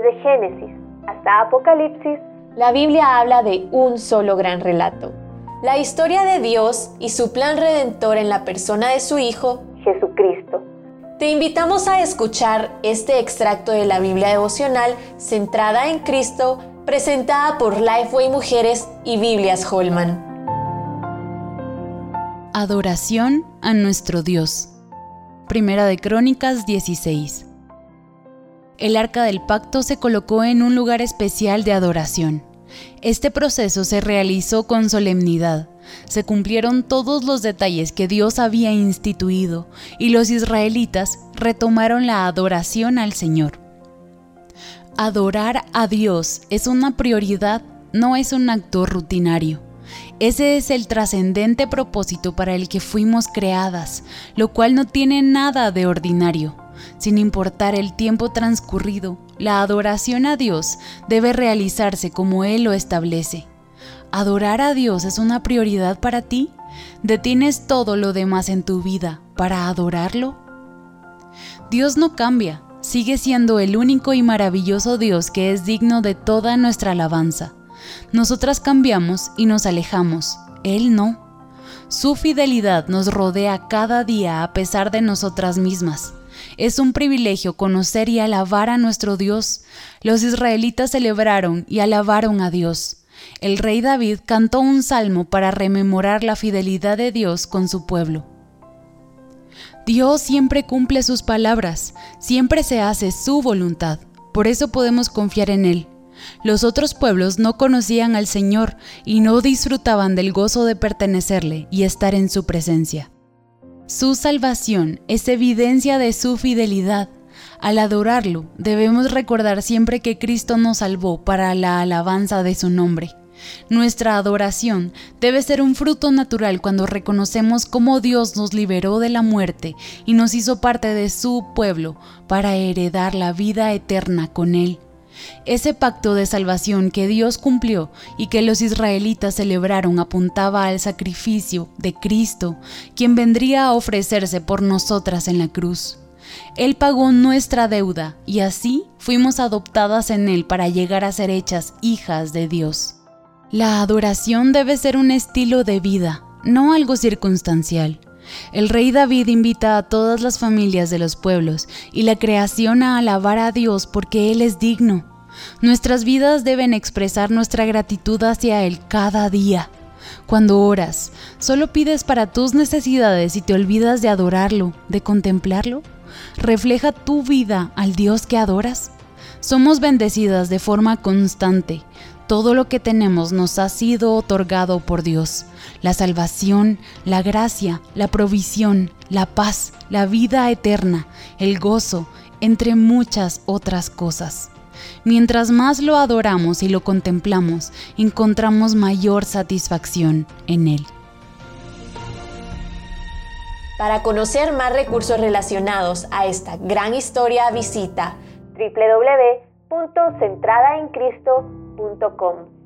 Desde Génesis hasta Apocalipsis, la Biblia habla de un solo gran relato. La historia de Dios y su plan redentor en la persona de su Hijo, Jesucristo. Te invitamos a escuchar este extracto de la Biblia devocional centrada en Cristo, presentada por Lifeway Mujeres y Biblias Holman. Adoración a nuestro Dios. Primera de Crónicas 16. El arca del pacto se colocó en un lugar especial de adoración. Este proceso se realizó con solemnidad. Se cumplieron todos los detalles que Dios había instituido y los israelitas retomaron la adoración al Señor. Adorar a Dios es una prioridad, no es un acto rutinario. Ese es el trascendente propósito para el que fuimos creadas, lo cual no tiene nada de ordinario. Sin importar el tiempo transcurrido, la adoración a Dios debe realizarse como Él lo establece. ¿Adorar a Dios es una prioridad para ti? ¿Detienes todo lo demás en tu vida para adorarlo? Dios no cambia, sigue siendo el único y maravilloso Dios que es digno de toda nuestra alabanza. Nosotras cambiamos y nos alejamos, Él no. Su fidelidad nos rodea cada día a pesar de nosotras mismas. Es un privilegio conocer y alabar a nuestro Dios. Los israelitas celebraron y alabaron a Dios. El rey David cantó un salmo para rememorar la fidelidad de Dios con su pueblo. Dios siempre cumple sus palabras, siempre se hace su voluntad, por eso podemos confiar en Él. Los otros pueblos no conocían al Señor y no disfrutaban del gozo de pertenecerle y estar en su presencia. Su salvación es evidencia de su fidelidad. Al adorarlo, debemos recordar siempre que Cristo nos salvó para la alabanza de su nombre. Nuestra adoración debe ser un fruto natural cuando reconocemos cómo Dios nos liberó de la muerte y nos hizo parte de su pueblo para heredar la vida eterna con Él. Ese pacto de salvación que Dios cumplió y que los israelitas celebraron apuntaba al sacrificio de Cristo, quien vendría a ofrecerse por nosotras en la cruz. Él pagó nuestra deuda y así fuimos adoptadas en Él para llegar a ser hechas hijas de Dios. La adoración debe ser un estilo de vida, no algo circunstancial. El rey David invita a todas las familias de los pueblos y la creación a alabar a Dios porque Él es digno. Nuestras vidas deben expresar nuestra gratitud hacia Él cada día. Cuando oras, ¿solo pides para tus necesidades y te olvidas de adorarlo, de contemplarlo? ¿Refleja tu vida al Dios que adoras? Somos bendecidas de forma constante. Todo lo que tenemos nos ha sido otorgado por Dios. La salvación, la gracia, la provisión, la paz, la vida eterna, el gozo, entre muchas otras cosas. Mientras más lo adoramos y lo contemplamos, encontramos mayor satisfacción en Él. Para conocer más recursos relacionados a esta gran historia, visita www.centradaencristo.com www.radiomaría.com.